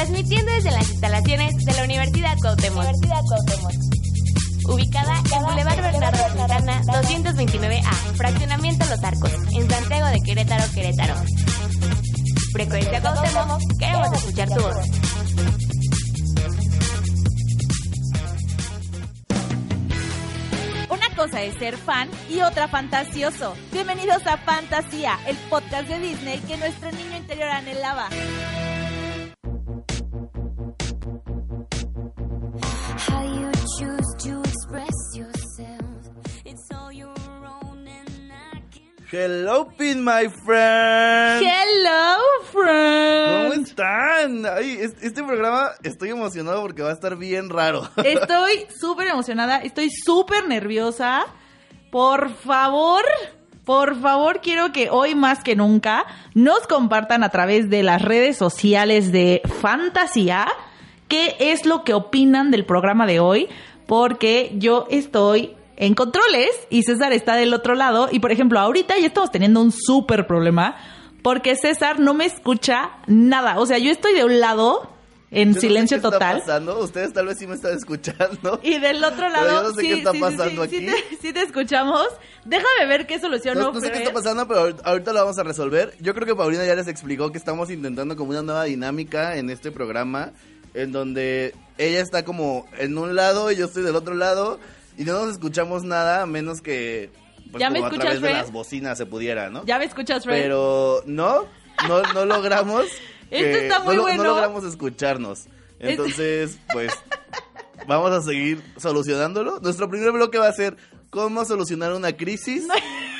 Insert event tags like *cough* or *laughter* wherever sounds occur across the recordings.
transmitiendo desde las instalaciones de la Universidad Cuauhtémoc. Ubicada en Boulevard Bernardo Santana 229A, Fraccionamiento Los Arcos, en Santiago de Querétaro, Querétaro. Frecuencia Cuauhtémoc, queremos escuchar tu voz. Una cosa es ser fan y otra fantasioso. Bienvenidos a Fantasía, el podcast de Disney que nuestro niño interior anhelaba. Hello, Pin, my friend. Hello, friend. ¿Cómo están? Ay, es- este programa estoy emocionado porque va a estar bien raro. *laughs* Estoy súper emocionada, estoy súper nerviosa. Por favor, por favor, quiero que hoy más que nunca nos compartan a través de las redes sociales de Fantasía qué es lo que opinan del programa de hoy, porque yo estoy en controles y César está del otro lado. Y por ejemplo, ahorita ya estamos teniendo un súper problema porque César no me escucha nada. O sea, yo estoy de un lado en Yo no sé silencio qué está total. pasando. Ustedes tal vez sí me están escuchando. Y del otro lado, yo no sé sí, qué está sí, sí, pasando sí, sí aquí. te, sí te escuchamos. Déjame ver qué solución No, no sé qué está pasando, pero ahorita lo vamos a resolver. Yo creo que Paulina ya les explicó que estamos intentando como una nueva dinámica en este programa, en donde ella está como en un lado y yo estoy del otro lado, y no nos escuchamos nada a menos que pues, ¿Ya me como a través de las bocinas se pudiera, ¿no? ¿Ya me escuchas, Fred? Pero no, no, no logramos. *laughs* Esto está muy no, bueno. No logramos escucharnos. Entonces, pues, vamos a seguir solucionándolo. Nuestro primer bloque va a ser cómo solucionar una crisis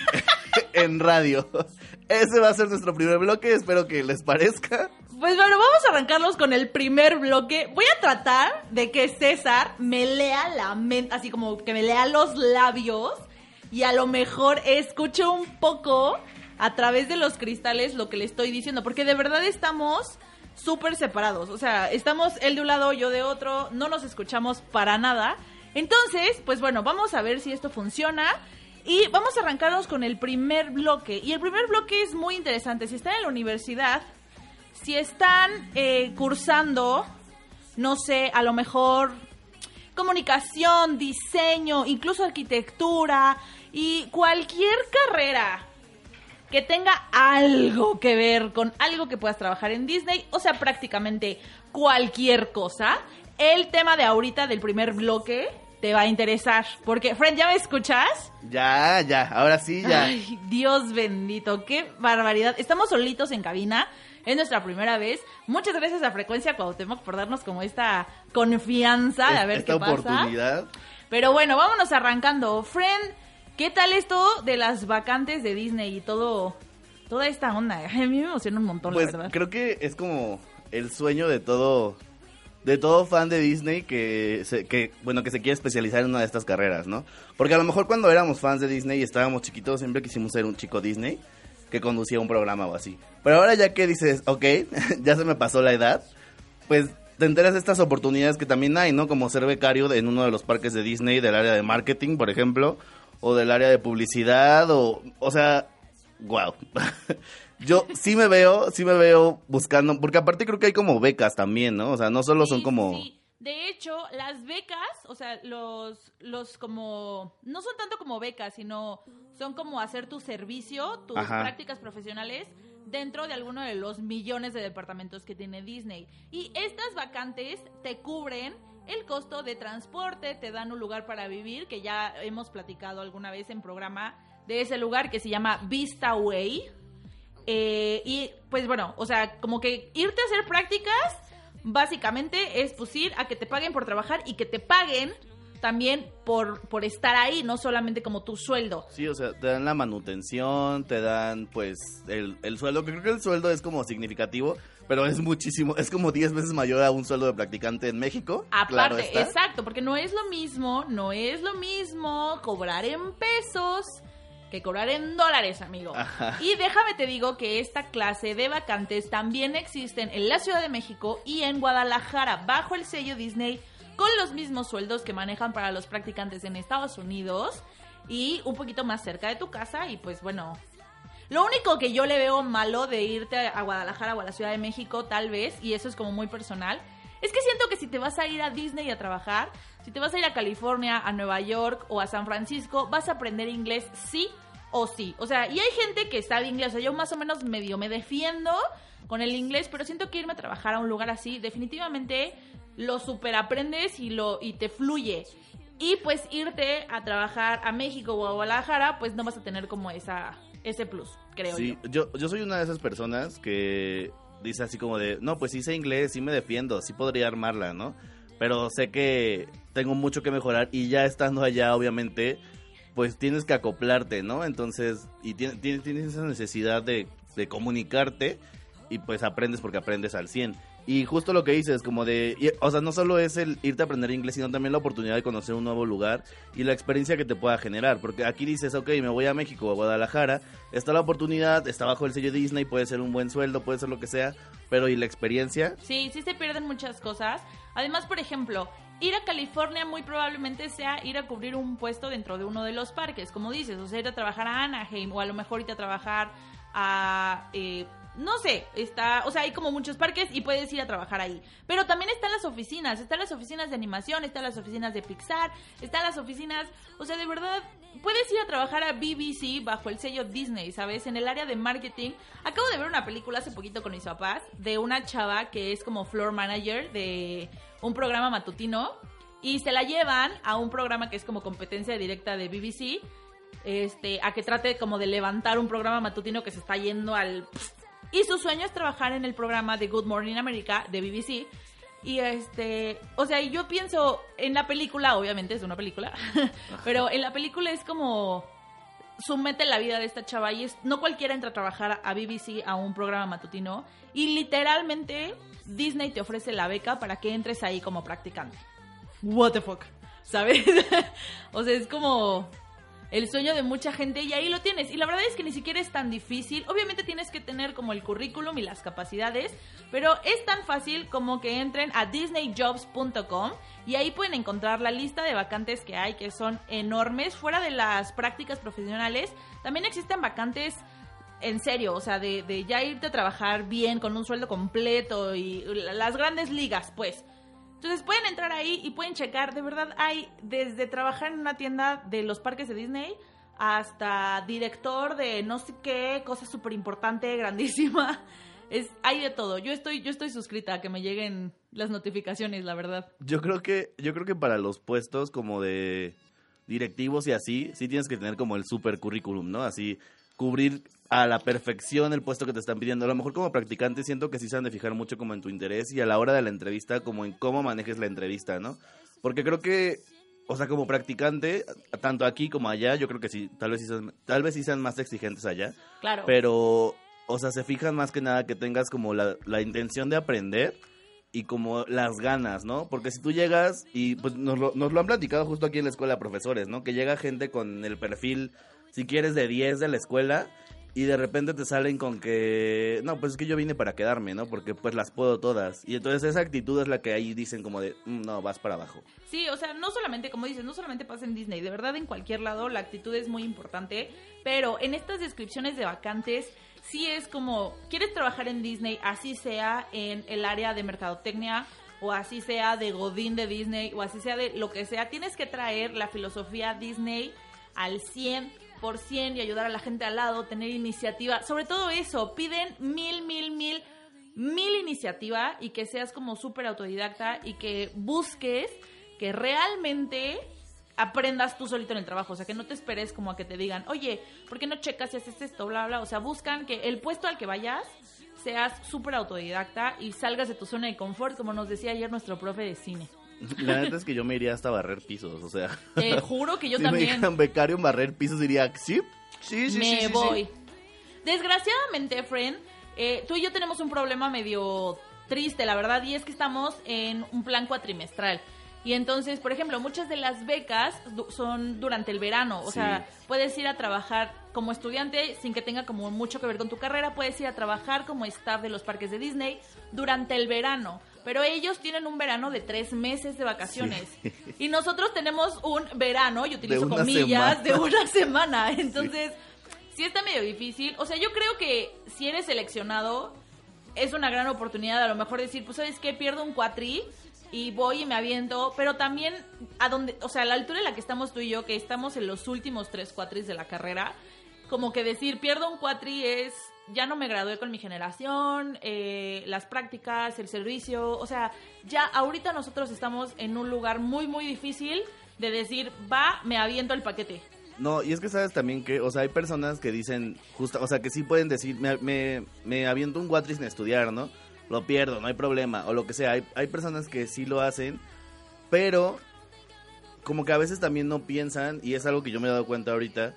*laughs* en radio. Ese va a ser nuestro primer bloque. Espero que les parezca. Pues bueno, vamos a arrancarlos con el primer bloque. Voy a tratar de que César me lea la mente, así como que me lea los labios y a lo mejor escuche un poco a través de los cristales lo que le estoy diciendo, porque de verdad estamos súper separados. O sea, estamos él de un lado, yo de otro, no nos escuchamos para nada. Entonces, pues bueno, vamos a ver si esto funciona. Y vamos a arrancarnos con el primer bloque. Y el primer bloque es muy interesante. Si están en la universidad, si están eh, cursando, no sé, a lo mejor comunicación, diseño, incluso arquitectura y cualquier carrera que tenga algo que ver con algo que puedas trabajar en Disney, o sea, prácticamente cualquier cosa, el tema de ahorita del primer bloque te va a interesar. Porque, friend, ¿ya me escuchas? Ya, ya, ahora sí, ya. Ay, Dios bendito, qué barbaridad. Estamos solitos en cabina. Es nuestra primera vez. Muchas gracias a Frecuencia Cuauhtémoc por darnos como esta confianza de a ver Esta qué pasa. oportunidad. Pero bueno, vámonos arrancando. Friend, ¿qué tal esto de las vacantes de Disney y todo, toda esta onda? *laughs* A mí me emociona un montón, Pues la verdad. creo que es como el sueño de todo de todo fan de Disney que se, que bueno que se quiere especializar en una de estas carreras, ¿no? Porque a lo mejor cuando éramos fans de Disney y estábamos chiquitos siempre quisimos ser un chico Disney que conducía un programa o así. Pero ahora ya que dices, ok, *laughs* ya se me pasó la edad, pues te enteras de estas oportunidades que también hay, ¿no? Como ser becario de- en uno de los parques de Disney, del área de marketing, por ejemplo, o del área de publicidad, o, o sea, wow. *laughs* Yo sí me veo, sí me veo buscando, porque aparte creo que hay como becas también, ¿no? O sea, no solo son como... sí. De hecho, las becas, o sea, los, los como, no son tanto como becas, sino son como hacer tu servicio, tus Ajá. prácticas profesionales dentro de alguno de los millones de departamentos que tiene Disney. Y estas vacantes te cubren el costo de transporte, te dan un lugar para vivir, que ya hemos platicado alguna vez en programa de ese lugar que se llama Vista Way. Eh, y pues bueno, o sea, como que irte a hacer prácticas, básicamente es pues ir a que te paguen por trabajar y que te paguen también por, por estar ahí, no solamente como tu sueldo. Sí, o sea, te dan la manutención, te dan pues el, el sueldo, que creo que el sueldo es como significativo, pero es muchísimo, es como 10 veces mayor a un sueldo de practicante en México. claro Aparte, está. exacto, porque no es lo mismo, no es lo mismo cobrar en pesos que cobrar en dólares, amigo. Ajá. Y déjame te digo que esta clase de vacantes también existen en la Ciudad de México y en Guadalajara, bajo el sello Disney, con los mismos sueldos que manejan para los practicantes en Estados Unidos y un poquito más cerca de tu casa y pues bueno, Lo único que yo le veo malo de irte a Guadalajara o a la Ciudad de México, tal vez, y eso es como muy personal, es que siento que si te vas a ir a Disney a trabajar, si te vas a ir a California, a Nueva York o a San Francisco, vas a aprender inglés sí o sí. O sea, y hay gente que sabe inglés, o sea, yo más o menos medio me defiendo con el inglés, pero siento que irme a trabajar a un lugar así, definitivamente lo super aprendes y lo y te fluye. Y pues irte a trabajar a México o a Guadalajara, pues no vas a tener como esa ese plus, creo Sí, yo. yo, yo soy una de esas personas que dice así como de, no, pues sí sé inglés, sí me defiendo, sí podría armarla, ¿no? Pero sé que tengo mucho que mejorar y ya estando allá, obviamente, pues tienes que acoplarte, ¿no? Entonces, y tienes, tienes, esa necesidad de, de comunicarte y pues aprendes porque aprendes al 100. Y justo lo que dices, como de, y- o sea, no solo es el irte a aprender inglés, sino también la oportunidad de conocer un nuevo lugar y la experiencia que te pueda generar. Porque aquí dices, ok, me voy a México o a Guadalajara, está la oportunidad, está bajo el sello Disney, puede ser un buen sueldo, puede ser lo que sea, pero ¿y la experiencia? Sí, sí se pierden muchas cosas. Además, por ejemplo, ir a California muy probablemente sea ir a cubrir un puesto dentro de uno de los parques, como dices, o sea, ir a trabajar a Anaheim o a lo mejor irte a trabajar a... eh, no sé, está, o sea, hay como muchos parques y puedes ir a trabajar ahí. Pero también están las oficinas, están las oficinas de animación, están las oficinas de Pixar, están las oficinas, o sea, de verdad, puedes ir a trabajar a BBC bajo el sello Disney, ¿sabes? En el área de marketing. Acabo de ver una película hace poquito con mis papás de una chava que es como floor manager de un programa matutino y se la llevan a un programa que es como competencia directa de BBC. Este, a que trate como de levantar un programa matutino que se está yendo al y su sueño es trabajar en el programa de Good Morning America de BBC. Y este, o sea, yo pienso en la película, obviamente es una película, *laughs* pero en la película es como sumete la vida de esta chava y es, no cualquiera entra a trabajar a BBC a un programa matutino y literalmente Disney te ofrece la beca para que entres ahí como practicante. What the fuck, ¿sabes? *laughs* o sea, es como el sueño de mucha gente y ahí lo tienes. Y la verdad es que ni siquiera es tan difícil. Obviamente tienes que tener como el currículum y las capacidades, pero es tan fácil como que entren a disneyjobs.com y ahí pueden encontrar la lista de vacantes que hay, que son enormes. Fuera de las prácticas profesionales, también existen vacantes en serio, o sea, de, ya irte a trabajar bien, con un sueldo completo y las grandes ligas, pues. Entonces pueden entrar ahí y pueden checar, de verdad hay desde trabajar en una tienda de los parques de Disney hasta director de no sé qué, cosa súper importante, *laughs* grandísima. Es, hay de todo. Yo estoy, yo estoy suscrita a que me lleguen las notificaciones, la verdad. Yo creo que, yo creo que para los puestos como de directivos y así, sí tienes que tener como el super currículum, ¿no? Así, cubrir a la perfección el puesto que te están pidiendo. A lo mejor como practicante siento que sí se han de fijar mucho como en tu interés y a la hora de la entrevista como en cómo manejes la entrevista, ¿no? Porque creo que, o sea, como practicante, tanto aquí como allá, yo creo que sí, tal vez sí sean, tal vez sí sean más exigentes allá, Claro. pero, o sea, se fijan más que nada que tengas como la, la intención de aprender y como las ganas, ¿no? Porque si tú llegas, y pues nos lo, nos lo han platicado justo aquí en la escuela profesores, ¿no? Que llega gente con el perfil, si quieres, de 10 de la escuela y de repente te salen con que, no, pues es que yo vine para quedarme, ¿no? Porque pues las puedo todas. Y entonces esa actitud es la que ahí dicen como de, "Mm, no, vas para abajo. Sí, o sea, no solamente, como dices, no solamente pasa en Disney, de verdad en cualquier lado la actitud es muy importante, pero en estas descripciones de vacantes sí es como, ¿quieres trabajar en Disney? Así sea en el área de mercadotecnia o así sea de Godín de Disney o así sea de lo que sea, tienes que traer la filosofía Disney al 100% y ayudar a la gente al lado, tener iniciativa, sobre todo eso, piden mil, mil, mil mil iniciativa y que seas como súper autodidacta y que busques que realmente aprendas tú solito en el trabajo, o sea, que no te esperes como a que te digan, oye, ¿por qué no checas si haces esto, bla, bla? O sea, buscan que el puesto al que vayas seas súper autodidacta y salgas de tu zona de confort, como nos decía ayer nuestro profe de cine. La neta es que yo me iría hasta barrer pisos, o sea. Te juro que yo *laughs* si me también dijeran becario en barrer pisos diría, sí, sí, sí, me sí, sí, sí". voy. Desgraciadamente, friend, eh, tú y yo tenemos un problema medio triste, la verdad, y es que estamos en un plan cuatrimestral. Y entonces, por ejemplo, muchas de las becas du- son durante el verano. O Sí. sea, puedes ir a trabajar como estudiante sin que tenga como mucho que ver con tu carrera. Puedes ir a trabajar como staff de los parques de Disney durante el verano. Pero ellos tienen un verano de tres meses de vacaciones. Y nosotros tenemos un verano, y utilizo comillas, semana. de una semana. *laughs* Entonces, sí está medio difícil. O sea, yo creo que si eres seleccionado, es una gran oportunidad a lo mejor decir, pues, ¿sabes qué? Pierdo un cuatri y voy y me aviento, pero también a donde, o sea, a la altura en la que estamos tú y yo, que estamos en los últimos tres cuatris de la carrera, como que decir, pierdo un cuatri es, ya no me gradué con mi generación, eh, las prácticas, el servicio, o sea, ya ahorita nosotros estamos en un lugar muy, muy difícil de decir, va, me aviento el paquete. No, y es que sabes también que, o sea, hay personas que dicen, justa, o sea, que sí pueden decir, me, me, me aviento un cuatris en estudiar, ¿no? Lo pierdo, no hay problema, o lo que sea. Hay, hay personas que sí lo hacen, pero como que a veces también no piensan, y es algo que yo me he dado cuenta ahorita,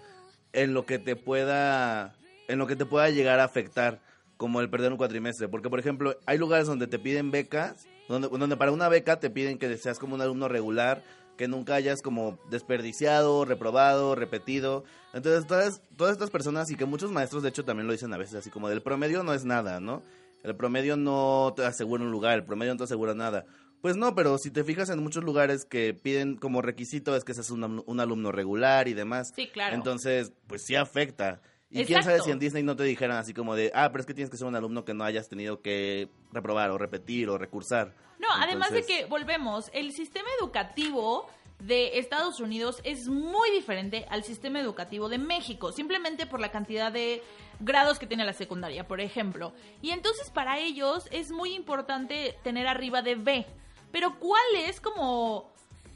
en lo que te pueda, en lo que te pueda llegar a afectar, como el perder un cuatrimestre. Porque, por ejemplo, hay lugares donde te piden becas, donde, donde para una beca te piden que seas como un alumno regular, que nunca hayas como desperdiciado, reprobado, repetido. Entonces, todas, todas estas personas y que muchos maestros de hecho también lo dicen a veces así como del promedio no es nada, ¿no? El promedio no te asegura un lugar, el promedio no te asegura nada. Pues no, pero si te fijas en muchos lugares que piden como requisito es que seas un, un alumno regular y demás. Sí, claro. Entonces, pues sí afecta. Y quién sabe si en Disney no te dijeran así como de, ah, pero es que tienes que ser un alumno que no hayas tenido que reprobar o repetir o recursar. No, además de que, volvemos, el sistema educativo de Estados Unidos es muy diferente al sistema educativo de México, simplemente por la cantidad de grados que tiene la secundaria, por ejemplo. Y entonces para ellos es muy importante tener arriba de B. Pero ¿cuál es como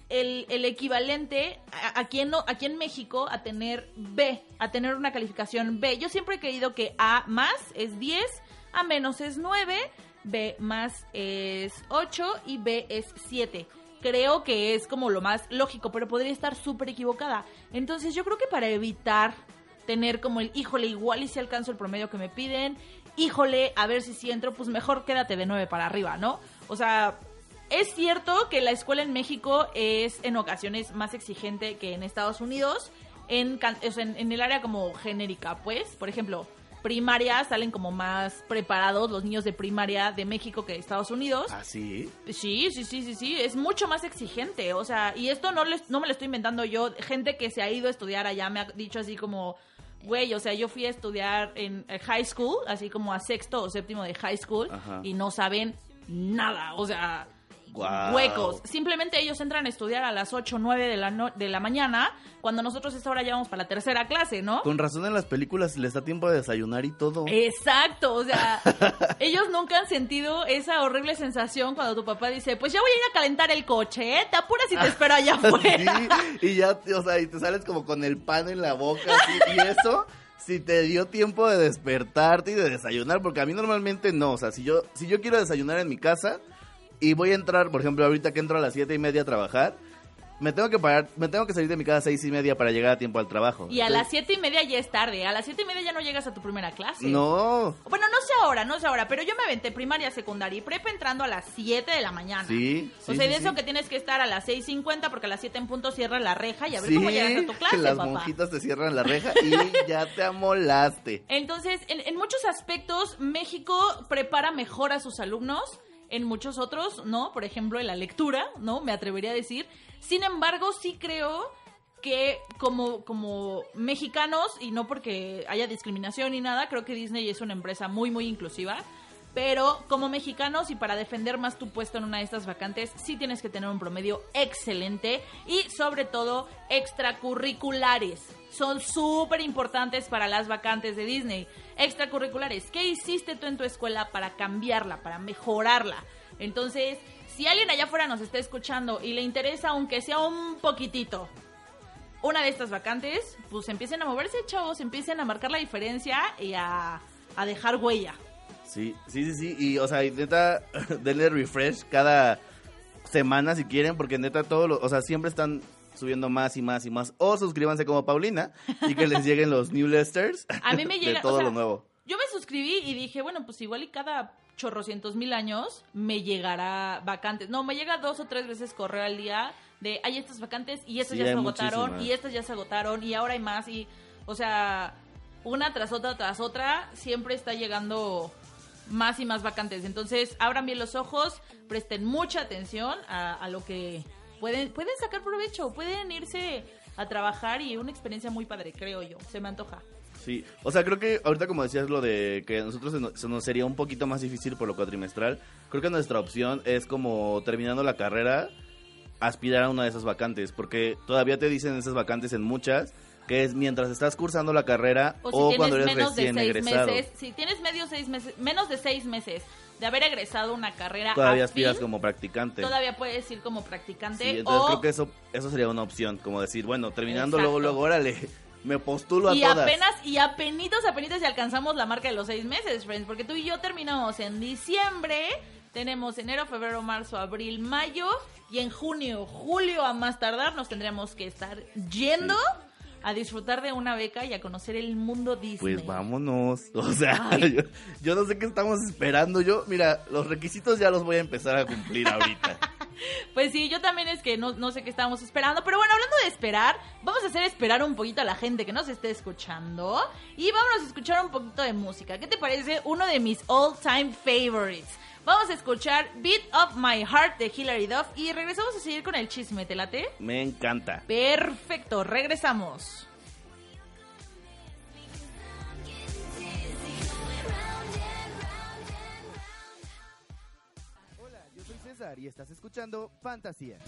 el, el equivalente a- aquí en, aquí en México a tener B, a tener una calificación B? Yo siempre he creído que A más es 10, A menos es 9, B más es 8 y B es 7. Creo que es como lo más lógico, pero podría estar súper equivocada. Entonces yo creo que para evitar tener como el, híjole, igual y si alcanzo el promedio que me piden, híjole, a ver si sí entro, pues mejor quédate de 9 para arriba, ¿no? O sea, es cierto que la escuela en México es en ocasiones más exigente que en Estados Unidos, en, en, en el área como genérica, pues, por ejemplo, primaria salen como más preparados los niños de primaria de México que de Estados Unidos. ¿Ah, sí? Sí, sí, sí, sí, sí, es mucho más exigente, o sea, y esto no, les- no me lo estoy inventando yo, gente que se ha ido a estudiar allá me ha dicho así como, güey, o sea, yo fui a estudiar en eh, high school, así como a sexto o séptimo de high school, Ajá. y no saben nada, o sea, Huecos. Simplemente ellos entran a estudiar a las 8 o 9 de la, no- de la mañana, cuando nosotros esta hora ya vamos para la tercera clase, ¿no? Con razón en las películas les da tiempo de desayunar y todo. Exacto, o sea, *laughs* ellos nunca han sentido esa horrible sensación cuando tu papá dice, pues ya voy a ir a calentar el coche, ¿eh? Te apuras y te espero allá *laughs* afuera. Sí, y ya, o sea, y te sales como con el pan en la boca, así, y eso, si te dio tiempo de despertarte y de desayunar, porque a mí normalmente no, o sea, si yo, si yo quiero desayunar en mi casa y voy a entrar, por ejemplo, ahorita que entro a las siete y media a trabajar, me tengo que parar, me tengo que salir de mi casa a seis y media para llegar a tiempo al trabajo. Y a las siete y media ya es tarde, a las siete y media ya no llegas a tu primera clase. No, Bueno, no sé ahora, no sé ahora, pero yo me aventé primaria, secundaria y prepa entrando a las 7 de la mañana. Sí, O sí, sea, y sí, de eso sí. que tienes que estar a las 6.50 porque a las 7 en punto cierra la reja y a ver cómo llegas a tu clase, las papá. monjitas te cierran la reja y *laughs* ya te amolaste. Entonces, en, en muchos aspectos, México prepara mejor a sus alumnos. En muchos otros, ¿no? Por ejemplo, en la lectura, ¿no? Me atrevería a decir. Sin embargo, sí creo que como, como mexicanos, y no porque haya discriminación ni nada, creo que Disney es una empresa muy, muy inclusiva. Pero como mexicanos y para defender más tu puesto en una de estas vacantes, sí tienes que tener un promedio excelente y sobre todo extracurriculares. Son súper importantes para las vacantes de Disney. Extracurriculares. ¿Qué hiciste tú en tu escuela para cambiarla, para mejorarla? Entonces, si alguien allá afuera nos está escuchando y le interesa, aunque sea un poquitito, una de estas vacantes, pues empiecen a moverse, chavos, empiecen a marcar la diferencia y a, a dejar huella. Sí, sí, sí, sí. Y, o sea, y neta, *laughs* denle refresh cada semana si quieren, porque neta, todo lo, o sea, siempre están subiendo más y más y más. O suscríbanse como Paulina y que les lleguen los newsletters A mí me *laughs* llega de todo o sea, lo nuevo. Yo me suscribí y dije, bueno, pues igual y cada chorrocientos mil años me llegará vacantes. No, me llega dos o tres veces correo al día de hay estas vacantes y estas Sí, ya se agotaron muchísimas. y estas ya se agotaron y ahora hay más y o sea, una tras otra tras otra siempre está llegando más y más vacantes. Entonces, abran bien los ojos, presten mucha atención a, lo que pueden pueden sacar provecho, pueden irse a trabajar y una experiencia muy padre, creo yo. Se me antoja. Sí, o sea, creo que ahorita como decías lo de que a nosotros se nos, se nos sería un poquito más difícil por lo cuatrimestral, creo que nuestra opción es como terminando la carrera, aspirar a una de esas vacantes, porque todavía te dicen esas vacantes en muchas, que es mientras estás cursando la carrera O o, si cuando tienes eres menos de recién seis egresado. meses, si tienes medio seis meses, menos de seis meses de haber egresado una carrera Todavía aspiras como practicante. todavía puedes ir como practicante Sí, entonces o creo que eso, eso sería una opción, como decir, bueno, terminando Exacto. luego, luego, órale, me postulo a y todas. apenas y apenitos apenitos si alcanzamos la marca de los seis meses, friends, porque tú y yo terminamos en diciembre, tenemos enero, febrero, marzo, abril, mayo y en junio, julio a más tardar nos tendremos que estar yendo a disfrutar de una beca y a conocer el mundo Disney. Pues vámonos. *laughs* O sea, yo, yo no sé qué estamos esperando. Yo, mira, los requisitos ya los voy a empezar a cumplir ahorita. *laughs* Pues sí, yo también es que no, no sé qué estábamos esperando. Pero bueno, hablando de esperar, vamos a hacer esperar un poquito a la gente que nos esté escuchando. Y vamos a escuchar un poquito de música. ¿Qué te parece? Uno de mis all time favorites. Vamos a escuchar Beat of My Heart de Hilary Duff. Y regresamos a seguir con el chisme. ¿Te late? Me encanta. Perfecto, regresamos. Hola, yo soy César y estás escuchando Fantasía.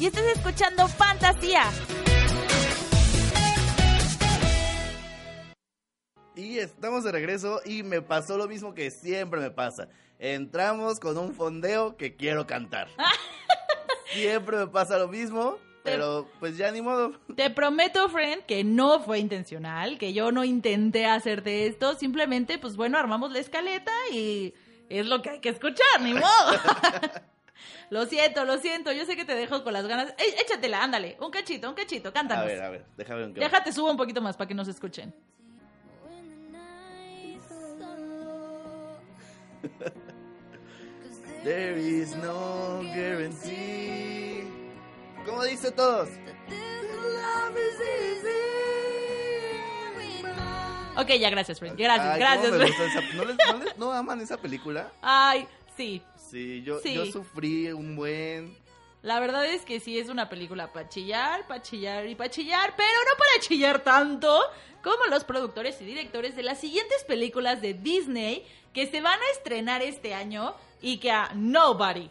Y estás escuchando Fantasía. Y estamos de regreso y me pasó lo mismo que siempre me pasa. Entramos con un fondeo que quiero cantar. *laughs* siempre me pasa lo mismo. Pero pues ya ni modo. *laughs* Te prometo, friend, que no fue intencional, que yo no intenté hacerte esto, simplemente, pues bueno, armamos la escaleta y es lo que hay que escuchar, ni modo. *laughs* lo siento, lo siento, yo sé que te dejo con las ganas. Ey, échatela, ándale, un cachito, un cachito, A cántanos. ver, a ver, déjame ver en qué Déjate, subo un poquito más para que nos escuchen. *laughs* There is no guarantee. ¿Cómo dice todos? Ok, ya, gracias, friend. Gracias, Ay, gracias, ¿cómo me friend. gusta esa- ¿No, les- no les- no aman esa película? *laughs* Ay, sí. Sí, yo, Sí. yo sufrí un buen... La verdad es que sí es una película para chillar, para chillar y para chillar, pero no para chillar tanto como los productores y directores de las siguientes películas de Disney que se van a estrenar este año y que a nobody,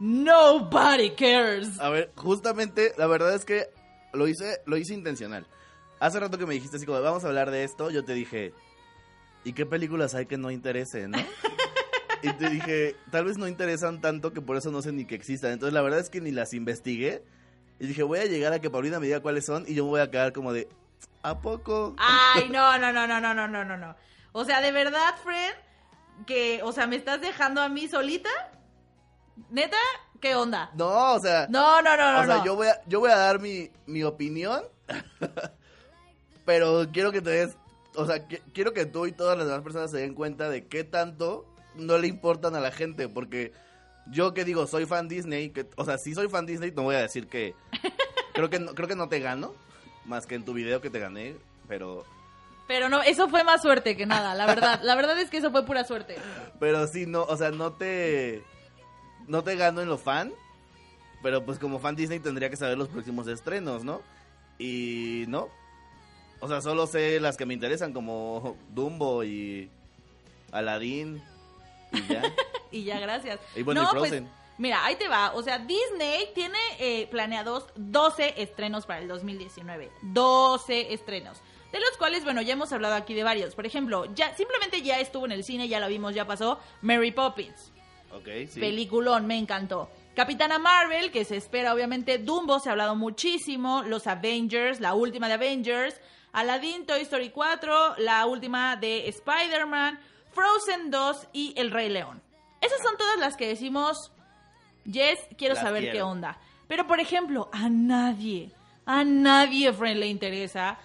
nobody cares. A ver, justamente, la verdad es que lo hice, lo hice intencional. Hace rato que me dijiste así como, vamos a hablar de esto, yo te dije, ¿y qué películas hay que no interesen, no? *laughs* y te dije, tal vez no interesan tanto que por eso no sé ni que existan. Entonces la verdad es que ni las investigué. Y dije, voy a llegar a que Paulina me diga cuáles son y yo me voy a quedar como de, ¿a poco? Ay, *laughs* no, no, no, no, no, no, no, no, no. O sea, de verdad, Fred, que, o sea, me estás dejando a mí solita. ¿Neta? ¿Qué onda? No, o sea, No, no, no, no, o sea, no. yo voy a, yo voy a dar mi, mi opinión, *laughs* pero quiero que te des, o sea, que- quiero que tú y todas las demás personas se den cuenta de qué tanto no le importan a la gente, porque yo que digo, soy fan Disney, que, o sea, si soy fan Disney, no voy a decir que, *laughs* creo que no, creo que no te gano, más que en tu video que te gané, pero, Pero no, eso fue más suerte que nada, la verdad. La verdad es que eso fue pura suerte. pero sí, no, o sea, no te, no te gano en lo fan, pero pues como fan Disney tendría que saber los próximos estrenos, ¿no? Y no. O sea, solo sé las que me interesan como Dumbo y Aladdin y ya. *laughs* Y ya, gracias. Y bueno, y pues, mira, ahí te va. O sea, Disney tiene eh, planeados 12 estrenos para el 2019. 12 estrenos. De los cuales, bueno, ya hemos hablado aquí de varios. Por ejemplo, ya simplemente ya estuvo en el cine, ya la vimos, ya pasó. Mary Poppins. ok, sí. Peliculón, me encantó. Capitana Marvel, que se espera obviamente. Dumbo, se ha hablado muchísimo. Los Avengers, la última de Avengers. Aladdin, Toy Story 4, la última de Spider-Man. Frozen 2 y El Rey León. Esas son todas las que decimos, yes, quiero Las saber quiero. qué onda. Pero, por ejemplo, a nadie, a nadie, friend, le interesa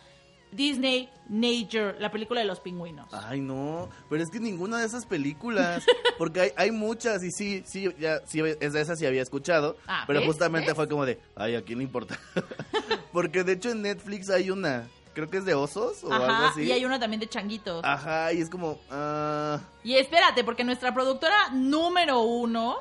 Disney Nature, la película de los pingüinos. Ay, no, pero es que ninguna de esas películas, *laughs* porque hay, hay muchas y sí, sí, ya, sí, es de esas sí había escuchado, Ah, pero ¿ves? justamente ¿Ves? fue como de, ay, ¿a quién le importa? *laughs* porque de hecho en Netflix hay una, creo que es de osos o algo Ajá, así. y hay uno también de changuitos. Ajá, y es como, ah, Y espérate, porque nuestra productora número uno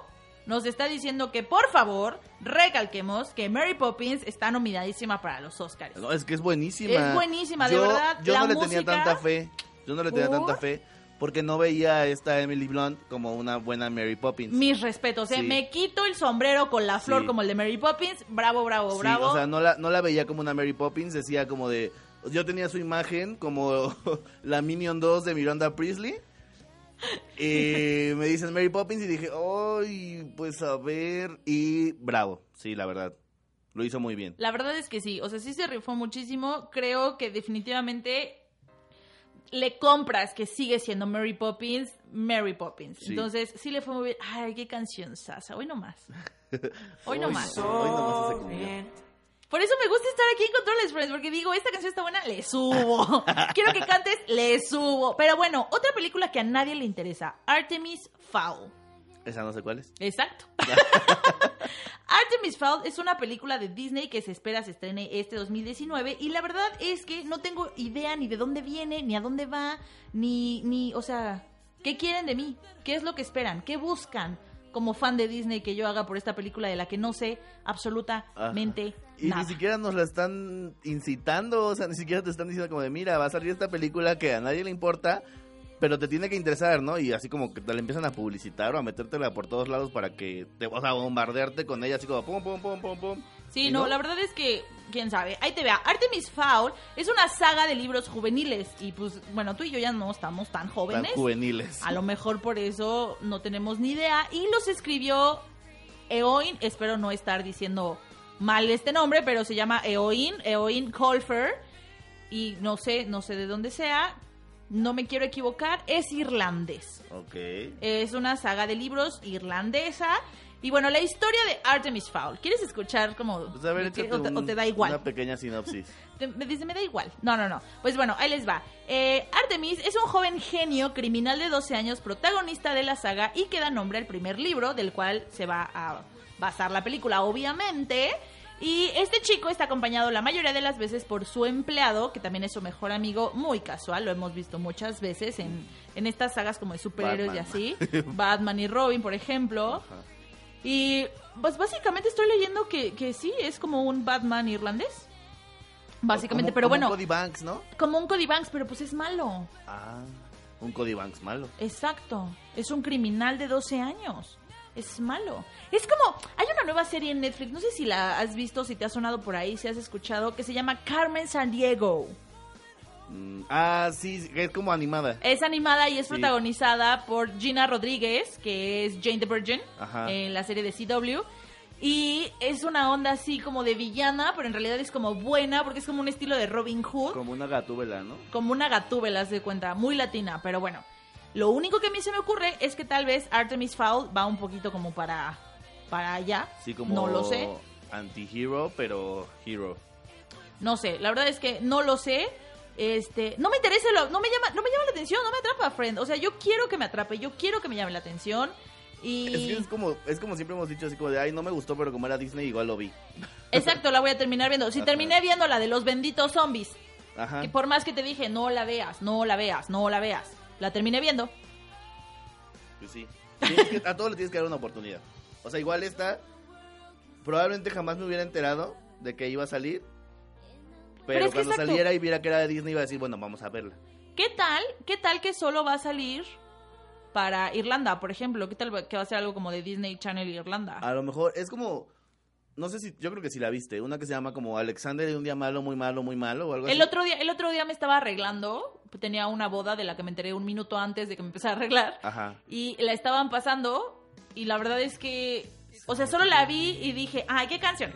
nos está diciendo que por favor recalquemos que Mary Poppins está nominadísima para los Oscars. no, es que es buenísima. Es buenísima, de verdad, Yo la no le tenía tanta fe, yo no le tenía ¿Por? tanta fe, porque no veía a esta Emily Blunt como una buena Mary Poppins. Mis respetos, ¿eh? Sí. me quito el sombrero con la flor Sí. como el de Mary Poppins. Bravo, bravo, Sí, bravo. o sea, no la, no la veía como una Mary Poppins, decía como de... Yo tenía su imagen como *laughs* la Minion 2 de Miranda Priestley. Y *laughs* me dicen Mary Poppins y dije, ¡ay! Pues a ver. Y bravo, sí, la verdad. Lo hizo muy bien. La verdad es que sí, o sea, sí se rifó muchísimo. Creo que definitivamente le compras que sigue siendo Mary Poppins, Mary Poppins. Sí. Entonces, sí le fue muy bien. Ay, qué canción sasa. Hoy no más. *laughs* Hoy no más. Hoy nomás se comió. Por eso me gusta estar aquí en Controles Friends, porque digo, esta canción está buena, le subo. *laughs* Quiero que cantes, le subo. Pero bueno, otra película que a nadie le interesa, Artemis Fowl. Esa no sé cuál es. Exacto. *laughs* Artemis Fowl es una película de Disney que se espera se estrene este 2019 y la verdad es que no tengo idea ni de dónde viene, ni a dónde va, ni, ni, o sea, ¿qué quieren de mí? ¿Qué es lo que esperan? ¿Qué buscan como fan de Disney que yo haga por esta película de la que no sé absolutamente Y nada? ni siquiera nos la están incitando, o sea, ni siquiera te están diciendo como de, mira, va a salir esta película que a nadie le importa, pero te tiene que interesar, ¿no? Y así como que te la empiezan a publicitar o a metértela por todos lados para que te, o sea, bombardearte con ella, así como pum, pum, pum, pum, pum. Sí, ¿Y no, la verdad es que, quién sabe. Ahí te vea. Artemis Fowl es una saga de libros juveniles. Y pues, bueno, tú y yo ya no estamos tan Tan jóvenes. juveniles. A lo mejor por eso no tenemos ni idea. Y los escribió Eoin. Espero no estar diciendo mal este nombre, pero se llama Eoin, Eoin Colfer. Y no sé, no sé de dónde sea. No me quiero equivocar. Es irlandés. Ok. Es una saga de libros irlandesa. Y bueno, la historia de Artemis Fowl. ¿Quieres escuchar como... Pues a ver, o, te, o un- te da igual? Una pequeña sinopsis. *laughs* Te- me dice, me da igual. No, no, no. Pues bueno, ahí les va. Eh, Artemis es un joven genio criminal de 12 años, protagonista de la saga y que da nombre al primer libro del cual se va a basar la película, obviamente. Y este chico está acompañado la mayoría de las veces por su empleado, que también es su mejor amigo, muy casual, lo hemos visto muchas veces en, en estas sagas como de superhéroes Batman. y así. *laughs* Batman y Robin, por ejemplo. Y pues básicamente estoy leyendo que, que sí, es como un Batman irlandés. Básicamente, Como- pero como bueno, Cody Banks, ¿no? como un Cody Banks, pero pues es malo. Ah, un Cody Banks malo. Exacto. Es un criminal de 12 años. Es malo. Es como, hay una nueva serie en Netflix, no sé si la has visto, si te ha sonado por ahí, si has escuchado, que se llama Carmen San Diego. Mm, ah, sí, es como animada. Es animada y es Sí. protagonizada por Gina Rodríguez, que es Jane the Virgin, Ajá. en la serie de CW. Y es una onda así como de villana, pero en realidad es como buena, porque es como un estilo de Robin Hood. Como una gatúbela, ¿no? como una gatúbela, de cuenta, muy latina, pero bueno. Lo único que a mí se me ocurre es que tal vez Artemis Fowl va un poquito como para, para allá. Sí, como No lo sé, anti-hero, pero hero. no sé. La verdad es que no lo sé. Este, no me interesa, lo- no me llama, no me llama la atención, no me atrapa, friend. O sea, yo quiero que me atrape, yo quiero que me llame la atención. Y Es que es como, es como siempre hemos dicho, así como de, ay, no me gustó, pero como era Disney, igual lo vi. *laughs* exacto, la voy a terminar viendo. Si Ajá. terminé viendo la de los benditos zombies, Ajá. que por más que te dije, no la veas, no la veas, no la veas, la terminé viendo. Pues sí. *laughs* Que- a todo le tienes que dar una oportunidad. O sea, igual esta, probablemente jamás me hubiera enterado de que iba a salir. Pero, Pero es que cuando exacto. saliera y viera que era de Disney, iba a decir, bueno, vamos a verla. ¿Qué tal? ¿Qué tal que solo va a salir para Irlanda, por ejemplo? ¿Qué tal que va a ser algo como de Disney Channel Irlanda? A lo mejor es como, no sé si, yo creo que sí la viste, una que se llama como Alexander de un día malo, muy malo, muy malo o algo así. El otro día, el otro día me estaba arreglando, tenía una boda de la que me enteré un minuto antes de que me empezara a arreglar Ajá. y la estaban pasando y la verdad es que, o sea, solo la vi y dije, ay, qué canción.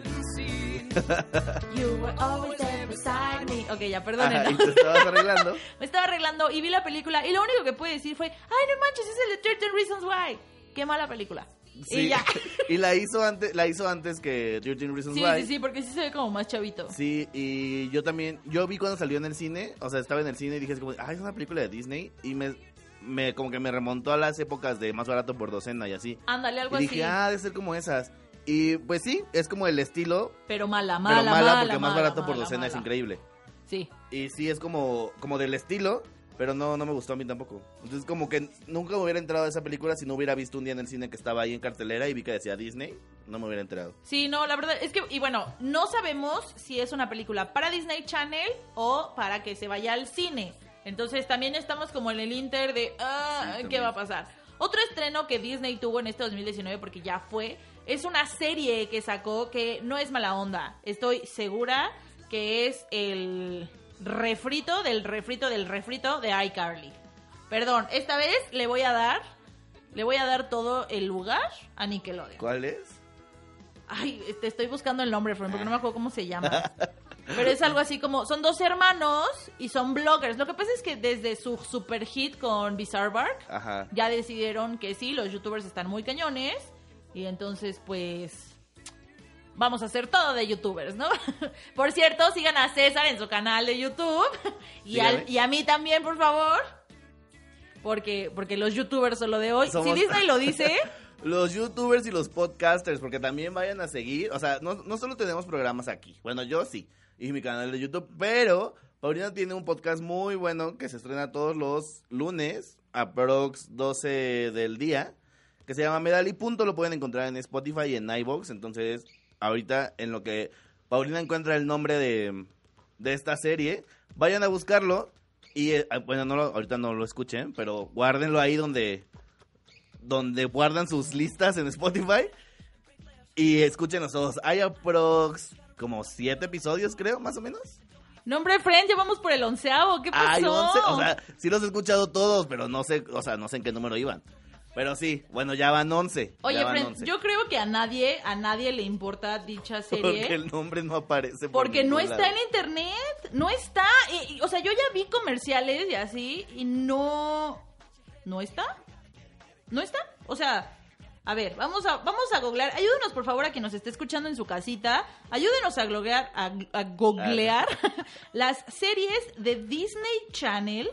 *laughs* You were always there beside me. Ok, ya, perdonen. Ajá, te estabas arreglando. *laughs* Me estaba arreglando y vi la película y lo único que pude decir fue, ay, no manches, es el de 13 Reasons Why. Qué mala película. Sí. Y ya. *laughs* y la hizo antes, la hizo antes que 13 Reasons Sí, Why. sí, sí, porque sí se ve como más chavito. Sí, y yo también, yo vi cuando salió en el cine, o sea, estaba en el cine y dije, como, ah, es una película de Disney, y me, me como que me remontó a las épocas de más barato por docena y así. Ándale, algo Y dije, así. ah, debe ser como esas. Y pues sí, es como el estilo, Pero mala, mala, pero mala, mala, porque más mala, barato por docena es increíble. Sí. Y sí, es como, como del estilo, pero no, no me gustó a mí tampoco. Entonces como que nunca me hubiera enterado de esa película si no hubiera visto un día en el cine que estaba ahí en cartelera y vi que decía Disney, no me hubiera enterado. Sí, no, la verdad es que, y bueno, no sabemos si es una película para Disney Channel o para que se vaya al cine. Entonces también estamos como en el inter de, ah, Sí, ¿qué va a pasar? Otro estreno que Disney tuvo en este 2019, porque ya fue, es una serie que sacó que no es mala onda. Estoy segura que es el refrito del refrito del refrito de iCarly. Perdón, esta vez le voy a dar, le voy a dar todo el lugar a Nickelodeon. ¿Cuál es? Ay, te estoy buscando el nombre, porque no me acuerdo cómo se llama. *laughs* Pero es algo así como, son dos hermanos y son bloggers. Lo que pasa es que desde su super hit con Bizarre Bark, Ajá. ya decidieron que sí, los youtubers están muy cañones. Y entonces, pues, vamos a hacer todo de youtubers, ¿no? *laughs* Por cierto, sigan a César en su canal de YouTube. Y, al- y a mí también, por favor. Porque, porque los youtubers son lo de hoy. Somos- Si Disney lo dice... *laughs* Los youtubers y los podcasters, porque también vayan a seguir. O sea, no, no solo tenemos programas aquí. Bueno, yo sí. Y mi canal de YouTube. Pero Paulina tiene un podcast muy bueno que se estrena todos los lunes, aprox 12 del día. Que se llama Medal y Punto. Lo pueden encontrar en Spotify y en iVoox. Entonces, ahorita en lo que Paulina encuentra el nombre de, de esta serie, vayan a buscarlo. Y eh, bueno, no lo- ahorita no lo escuchen, pero guárdenlo ahí donde donde guardan sus listas en Spotify y escúchenos todos. Hay aprox como siete episodios, creo, más o menos. No, hombre, friend, ya vamos por el onceavo. ¿Qué pasó? Hay once, o sea, sí los he escuchado todos, pero no sé, o sea, no sé en qué número iban. Pero sí, bueno, ya van 11. Oye, van 11. yo creo que a nadie, a nadie le importa dicha serie. Porque el nombre no aparece. por Porque no está lado. en internet, no está. y- y, o sea, yo ya vi comerciales y así y no, no está, no está. O sea, a ver, vamos a, vamos a googlear. Ayúdenos por favor a quien nos esté escuchando en su casita. Ayúdenos a googlear, a, a googlear *laughs* las series de Disney Channel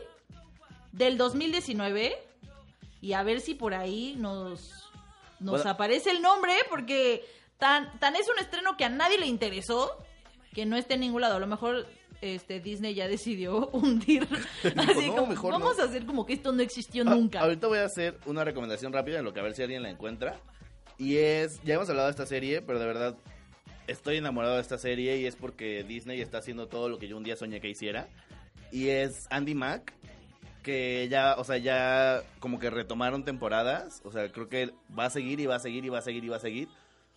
del 2019 y a ver si por ahí nos, nos Bueno. aparece el nombre porque tan, tan es un estreno que a nadie le interesó que no esté en ningún lado. A lo mejor este Disney ya decidió *laughs* hundir. *laughs* Así no, como, mejor vamos no. a hacer como que esto no existió Ah, nunca. ahorita voy a hacer una recomendación rápida en lo que a ver si alguien la encuentra. Y es, ya hemos hablado de esta serie, pero de verdad estoy enamorado de esta serie y es porque Disney está haciendo todo lo que yo un día soñé que hiciera. Y es Andy Mack, que ya, o sea, ya como que retomaron temporadas. O sea, creo que va a seguir y va a seguir y va a seguir y va a seguir.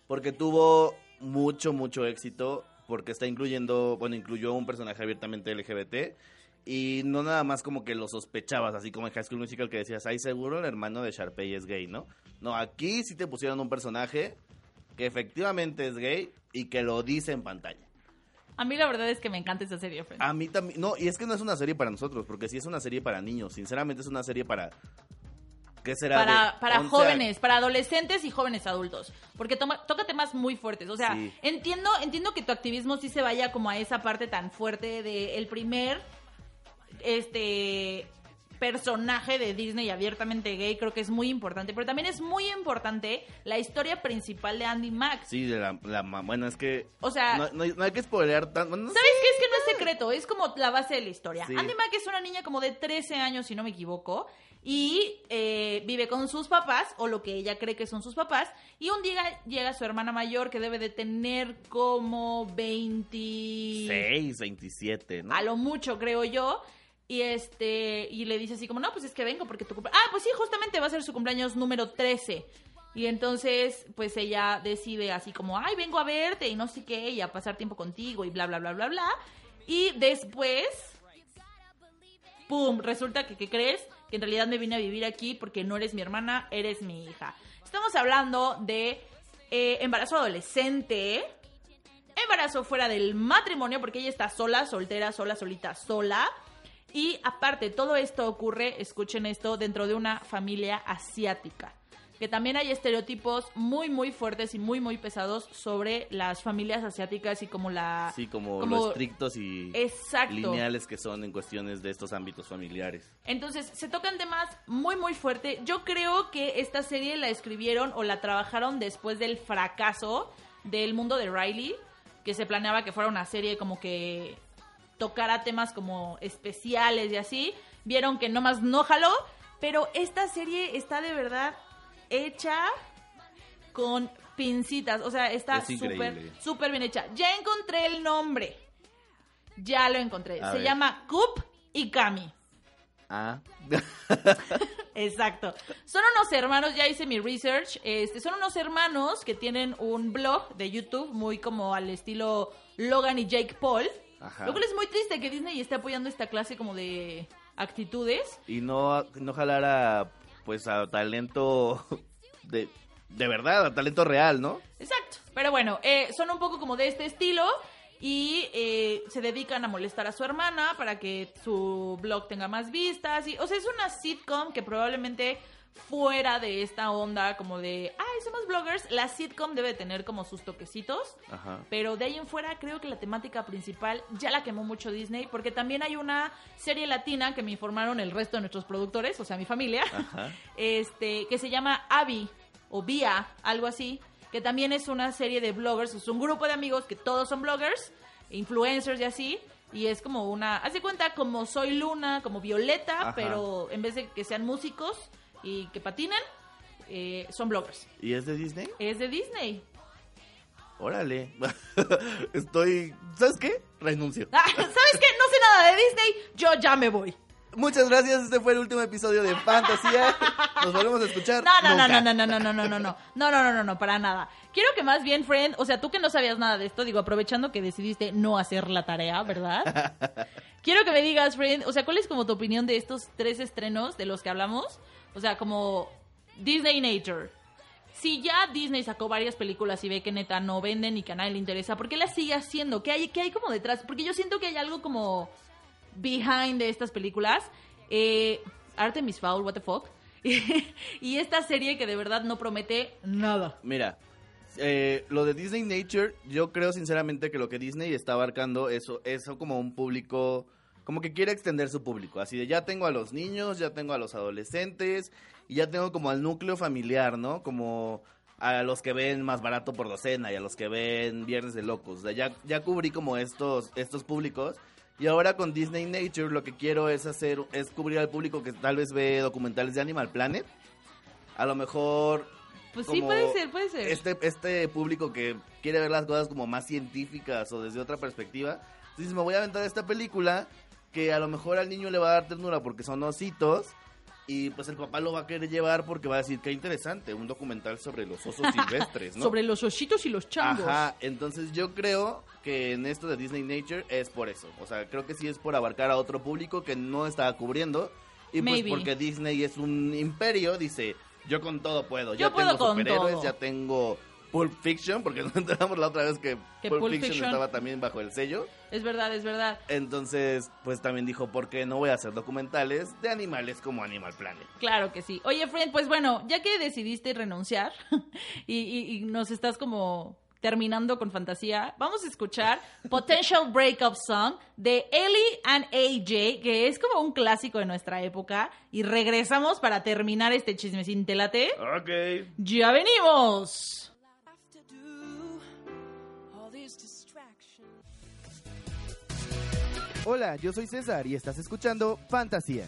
Porque tuvo mucho, mucho éxito. Porque está incluyendo, bueno, incluyó un personaje abiertamente LGBT. Y no nada más como que lo sospechabas, así como en High School Musical que decías, ay, seguro el hermano de Sharpay es gay, ¿no? No, aquí sí te pusieron un personaje que efectivamente es gay y que lo dice en pantalla. A mí la verdad es que me encanta esa serie, Fred. A mí también, no, y es que no es una serie para nosotros, porque sí es una serie para niños, sinceramente es una serie para... ¿Qué será? para, para 11 a- jóvenes, para adolescentes y jóvenes adultos. Porque toma- toca temas muy fuertes. O sea, Sí. entiendo, entiendo que tu activismo sí se vaya como a esa parte tan fuerte de el primer este personaje de Disney abiertamente gay, creo que es muy importante. Pero también es muy importante la historia principal de Andy Max. Sí, de la, la bueno, es que... O sea- No, no hay- no hay que spoilear tanto... no ¿Sabes qué? Es que no es secreto, es como la base de la historia. Sí. Andy Mack es una niña como de 13 años, si no me equivoco, y eh, vive con sus papás, o lo que ella cree que son sus papás, y un día llega su hermana mayor, que debe de tener como 20... 6, 27, ¿no? A lo mucho, creo yo. Y este, y le dice así como, no, pues es que vengo porque tu cumpleaños. Ah, pues sí, justamente va a ser su cumpleaños número 13. Y entonces, pues ella decide así como, ay, vengo a verte y no sé qué, y a pasar tiempo contigo y bla, bla, bla, bla, bla. Y después, ¡pum! Resulta que, ¿qué crees? Que en realidad me vine a vivir aquí porque no eres mi hermana, eres mi hija. Estamos hablando de eh, embarazo adolescente, embarazo fuera del matrimonio, porque ella está sola, soltera, sola, solita, sola. Y aparte, todo esto ocurre, escuchen esto, dentro de una familia asiática. Que también hay estereotipos muy, muy fuertes y muy, muy pesados sobre las familias asiáticas y como la... Sí, como, como- lo estrictos y Exacto. lineales que son en cuestiones de estos ámbitos familiares. Entonces, se tocan temas muy, muy fuerte. Yo creo que esta serie la escribieron o la trabajaron después del fracaso del mundo de Riley, que se planeaba que fuera una serie como que tocara temas como especiales y así. Vieron que nomás no jaló, pero esta serie está de verdad hecha con pincitas. O sea, está Es súper, súper bien hecha. Ya encontré el nombre. Ya lo encontré. A Se ver. llama Coop y Cami. Ah, *laughs* Exacto. Son unos hermanos, ya hice mi research, este, son unos hermanos que tienen un blog de YouTube muy como al estilo Logan y Jake Paul. Ajá. Lo cual es muy triste que Disney esté apoyando esta clase como de actitudes. y no, no jalar a, pues, a talento *laughs* de, de verdad, a talento real, ¿no? Exacto. Pero bueno, eh, son un poco como de este estilo y eh, se dedican a molestar a su hermana para que su blog tenga más vistas. Y, o sea, es una sitcom que probablemente fuera de esta onda como de, ay, somos bloggers, la sitcom debe tener como sus toquecitos. Ajá. Pero de ahí en fuera creo que la temática principal ya la quemó mucho Disney porque también hay una serie latina que me informaron el resto de nuestros productores, o sea, mi familia, Ajá. *laughs* este, que se llama Abby o Vía, algo así, que también es una serie de bloggers, es un grupo de amigos que todos son bloggers, influencers y así, y es como una, haz de cuenta como Soy Luna, como Violeta, Ajá. pero en vez de que sean músicos y que patinen, eh, son bloggers. ¿Y es de Disney? Es de Disney. Órale. *laughs* Estoy, ¿sabes qué? Renuncio. *laughs* Ah, ¿Sabes qué? No sé nada de Disney, yo ya me voy. Muchas gracias, este fue el último episodio de Fantasía. *laughs* Nos volvemos a escuchar. No, no, no, nunca. no, no, no, no, no, no, no, no, no, no, no, no, para nada. Quiero que más bien, friend, o sea, tú que no sabías nada de esto, digo, aprovechando que decidiste no hacer la tarea, ¿verdad? Quiero que me digas, friend, o sea, ¿cuál es como tu opinión de estos tres estrenos de los que hablamos? O sea, como Disney Nature. Si ya Disney sacó varias películas y ve que neta no venden y que a nadie le interesa, ¿por qué las sigue haciendo? ¿Qué hay, qué hay como detrás? Porque yo siento que hay algo como behind de estas películas. Eh, Artemis Fowl, what the fuck. *laughs* y esta serie que de verdad no promete nada. Mira, eh, lo de Disney Nature, yo creo sinceramente que lo que Disney está abarcando eso, eso como un público, como que quiere extender su público. Así de ya tengo a los niños, ya tengo a los adolescentes y ya tengo como al núcleo familiar, ¿no? Como a los que ven más barato por docena y a los que ven Viernes de Locos. O sea, ya, ya cubrí como estos, estos públicos. Y ahora con Disney Nature lo que quiero es hacer, es cubrir al público que tal vez ve documentales de Animal Planet. A lo mejor Pues sí, puede ser, puede ser. Este, este público que quiere ver las cosas como más científicas o desde otra perspectiva, dices, me voy a aventar esta película que a lo mejor al niño le va a dar ternura porque son ositos y pues el papá lo va a querer llevar porque va a decir, qué interesante, un documental sobre los osos *laughs* silvestres, ¿no? Sobre los ositos y los changos. Ajá, entonces yo creo que en esto de Disney Nature es por eso. O sea, creo que sí es por abarcar a otro público que no está cubriendo. Y Maybe. pues porque Disney es un imperio, dice, yo con todo puedo. Yo ya puedo tengo superhéroes, todo. ya tengo Pulp Fiction, porque nos enteramos la otra vez que, Que Pulp, Pulp Fiction, Fiction- estaba también bajo el sello. Es verdad, es verdad. Entonces, pues también dijo, ¿por qué no voy a hacer documentales de animales como Animal Planet? Claro que sí. Oye, friend, pues bueno, ya que decidiste renunciar *laughs* y, y- y nos estás como terminando con fantasía, vamos a escuchar *laughs* Potential Breakup Song de Ellie and AJ, que es como un clásico de nuestra época. Y regresamos para terminar este chismecín. ¿Te late? Ok. ¡Ya venimos! Hola, yo soy César y estás escuchando Fantasía.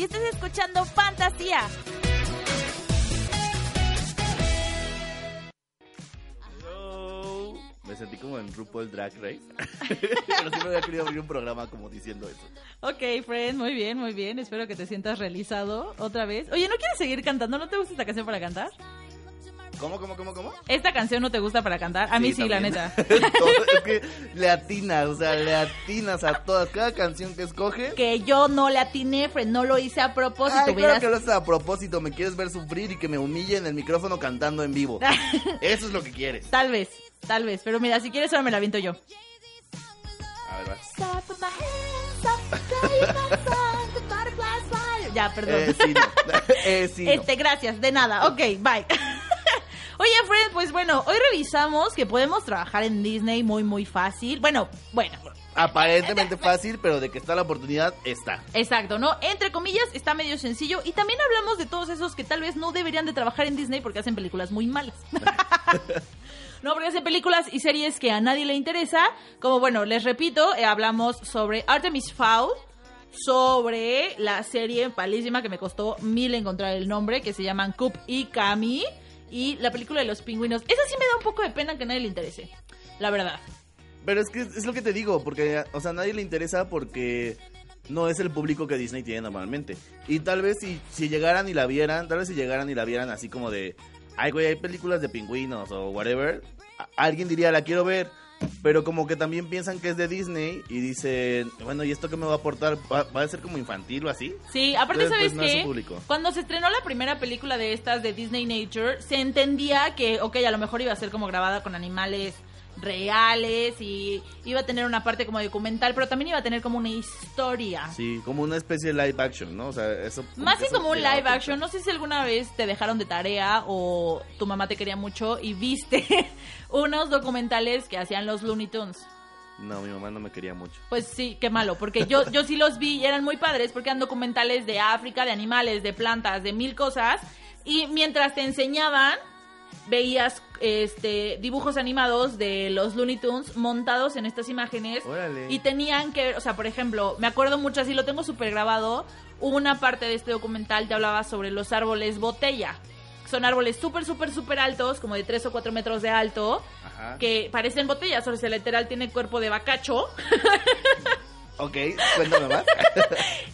Y estás escuchando Fantasía. Hello. Me sentí como en RuPaul Drag Race. *laughs* Pero siempre había querido abrir un programa como diciendo eso. Ok, friend, muy bien, muy bien. Espero que te sientas realizado otra vez. Oye, ¿no quieres seguir cantando? ¿No te gusta esta canción para cantar? ¿Cómo, cómo, cómo, cómo? ¿Esta canción no te gusta para cantar? A mí sí, la también. neta. *laughs* Todo- es que le atinas, o sea, le atinas a todas. Cada canción que escoge. Que yo no le atiné, friend, no lo hice a propósito. Ay, claro que lo haces a propósito. Me quieres ver sufrir y que me humille en el micrófono cantando en vivo. *laughs* Eso es lo que quieres. Tal vez, tal vez. Pero mira, si quieres ahora me la viento yo. A ver, va. *laughs* Ya, perdón. Eh, sí, no. Eh, sí, no. Este, gracias, de nada. Ok, bye. Oye, Fred, pues bueno, hoy revisamos que podemos trabajar en Disney muy, muy fácil. Bueno, bueno, Aparentemente fácil, pero de que está la oportunidad, está. exacto, ¿no? Entre comillas, está medio sencillo. Y también hablamos de todos esos que tal vez no deberían de trabajar en Disney porque hacen películas muy malas. *laughs* No, porque hacen películas y series que a nadie le interesa. Como bueno, les repito, eh, hablamos sobre Artemis Fowl, sobre la serie palísima que me costó mil encontrar el nombre, que se llaman Coop y Cami, y la película de los pingüinos. Esa sí me da un poco de pena que nadie le interese, la verdad. Pero es que es lo que te digo, porque, o sea, nadie le interesa porque no es el público que Disney tiene normalmente. Y tal vez si, si llegaran y la vieran, tal vez si llegaran y la vieran así como de, ay, güey, hay películas de pingüinos o whatever, alguien diría, la quiero ver. Pero como que también piensan que es de Disney y dicen, bueno, ¿y esto qué me va a aportar? ¿Va, va a ser como infantil o así? Sí, aparte, Entonces, ¿sabes pues, no público. Cuando se estrenó la primera película de estas de Disney Nature, se entendía que, ok, a lo mejor iba a ser como grabada con animales reales y iba a tener una parte como documental, pero también iba a tener como una historia. Sí, como una especie de live action, ¿no? O sea, eso... Más que como un live action, no sé si alguna vez te dejaron de tarea o tu mamá te quería mucho y viste *laughs* unos documentales que hacían los Looney Tunes. No, mi mamá no me quería mucho. Pues sí, qué malo, porque yo, yo sí los vi y eran muy padres porque eran documentales de África, de animales, de plantas, de mil cosas. Y mientras te enseñaban, veías este dibujos animados de los Looney Tunes montados en estas imágenes. Órale. Y tenían que, o sea, por ejemplo, me acuerdo mucho así, lo tengo súper grabado. Una parte de este documental te hablaba sobre los árboles botella. Son árboles súper, súper, súper altos, como de 3 o 4 metros de alto, Ajá. que parecen botellas, o sea, literal tiene cuerpo de bacacho. *laughs* Ok, cuéntame más. *laughs*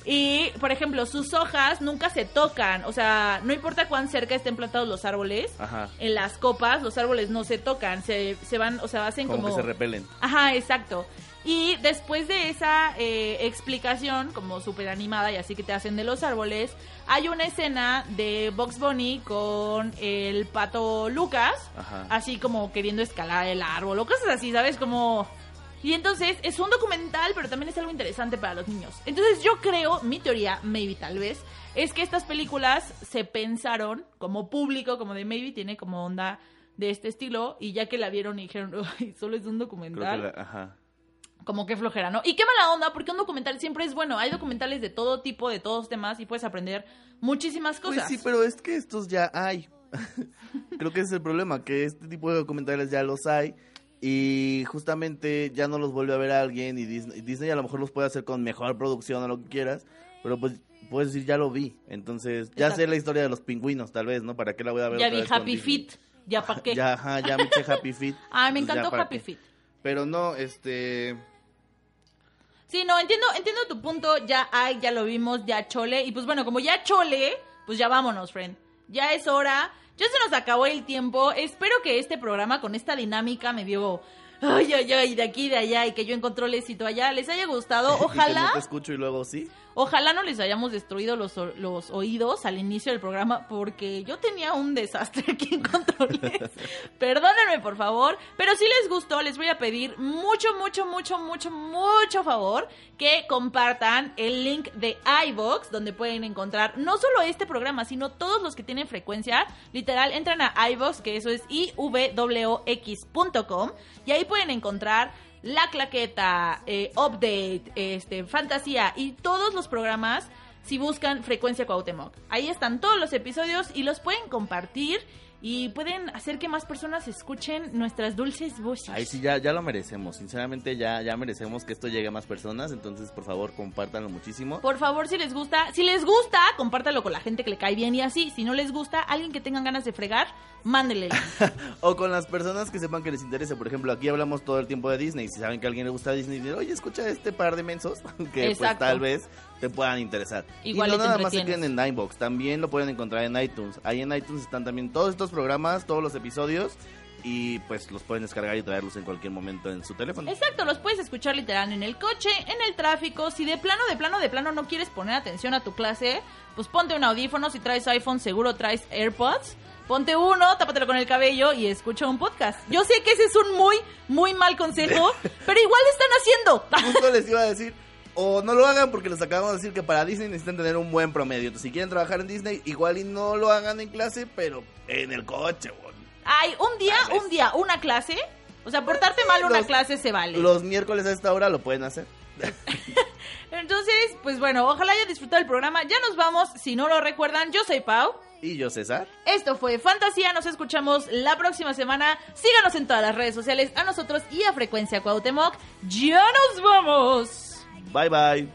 Y, por ejemplo, sus hojas nunca se tocan. O sea, no importa cuán cerca estén plantados los árboles, Ajá. en las copas los árboles no se tocan. Se, se van, o sea, hacen Como, como... que se repelen. Ajá, exacto. Y después de esa eh, explicación, como súper animada y así que te hacen de los árboles, hay una escena de Box Bunny con el pato Lucas, Ajá. así como queriendo escalar el árbol o cosas así, ¿sabes? Como... Y entonces es un documental, pero también es algo interesante para los niños. Entonces yo creo, mi teoría, maybe tal vez, es que estas películas se pensaron como público, como de maybe tiene como onda de este estilo, y ya que la vieron y dijeron, *laughs* "Ay, solo es un Creo documental que la, ajá. como que flojera, ¿no? Y qué mala onda, porque un documental siempre es bueno. Hay documentales de todo tipo, de todos temas, y puedes aprender muchísimas Pues cosas. sí, pero es que estos ya hay. *laughs* Creo que ese es el problema, que este tipo de documentales ya los hay y justamente ya no los vuelve a ver alguien y Disney, Disney a lo mejor los puede hacer con mejor producción o lo que quieras, pero pues puedes decir ya lo vi, entonces ya Exacto. sé la historia de los pingüinos tal vez, ¿no? ¿Para qué la voy a ver? ya otra vi vez Happy? Feet. ¿Ya para qué? *laughs* Ya, ajá, ya me eché Happy Feet. Ay, *laughs* me pues encantó Happy. Feet. Pero no, este... Sí, no, entiendo, entiendo tu punto. Ya hay, ya lo vimos, ya chole. Y pues bueno, como ya chole, pues ya vámonos, friend. Ya es hora. Ya se nos acabó el tiempo. Espero que este programa con esta dinámica me dio. Ay, ay, ay, de aquí, de allá, y que yo encontré éxito allá. ¿Les haya gustado? *laughs* y que Ojalá. no te escucho y luego sí. Ojalá no les hayamos destruido los, los oídos al inicio del programa porque yo tenía un desastre *laughs* aquí en controles. Perdónenme, por favor. Pero si les gustó, les voy a pedir mucho, mucho, mucho, mucho, mucho favor que compartan el link de iVox donde pueden encontrar no solo este programa, sino todos los que tienen frecuencia. Literal, entran a iVox, que eso es ivwox.com y ahí pueden encontrar la Claqueta, eh, Update, este, Fantasía y todos los programas si buscan Frecuencia Cuauhtémoc. Ahí están todos los episodios y los pueden compartir y pueden hacer que más personas escuchen nuestras dulces voces. Ahí sí, ya, ya lo merecemos. Sinceramente, ya, ya merecemos que esto llegue a más personas. Entonces, por favor, compártanlo muchísimo. Por favor, si les gusta, si les gusta, compártalo con la gente que le cae bien y así. Si no les gusta, alguien que tengan ganas de fregar, mándele. *laughs* O con las personas que sepan que les interese. Por ejemplo, aquí hablamos todo el tiempo de Disney. Si saben que a alguien le gusta Disney, dicen, oye, escucha este par de mensos *laughs* que pues tal vez te puedan interesar. Igual y no nada más se queden en Ninebox, también lo pueden encontrar en iTunes. Ahí en iTunes están también todos estos programas, todos los episodios y pues los pueden descargar y traerlos en cualquier momento en su teléfono. Exacto, los puedes escuchar literal en el coche, en el tráfico. Si de plano, de plano, de plano no quieres poner atención a tu clase, pues ponte un audífono. Si traes iPhone, seguro traes AirPods. Ponte uno, tápatelo con el cabello y escucha un podcast. Yo sé que ese es un muy, muy mal consejo, *laughs* pero igual lo están haciendo. Justo les iba a decir, o no lo hagan porque les acabamos de decir que para Disney necesitan tener un buen promedio. Entonces, si quieren trabajar en Disney, igual y no lo hagan en clase, pero en el coche, güey. Ay, un día, un día, una clase. O sea, portarte mal una clase se vale. Los miércoles a esta hora lo pueden hacer. *laughs* Entonces, pues bueno, ojalá hayan disfrutado el programa. Ya nos vamos. Si no lo recuerdan, yo soy Pau. Y yo, César. Esto fue Fantasía, nos escuchamos la próxima semana. Síganos en todas las redes sociales, a nosotros y a Frecuencia Cuauhtémoc. ¡Ya nos vamos! Bye, bye.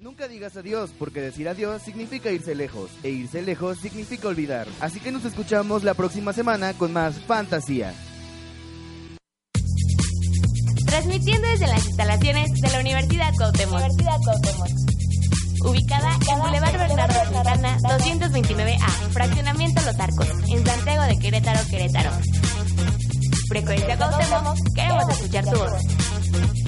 Nunca digas adiós, porque decir adiós significa irse lejos, e irse lejos significa olvidar. Así que nos escuchamos la próxima semana con más fantasía. Transmitiendo desde las instalaciones de la Universidad Cuauhtémoc. Ubicada en Boulevard Bernardo Santana, 229A, Fraccionamiento Los Arcos, en Santiago de Querétaro, Querétaro. Frecuencia Cuauhtémoc, queremos escuchar tu voz.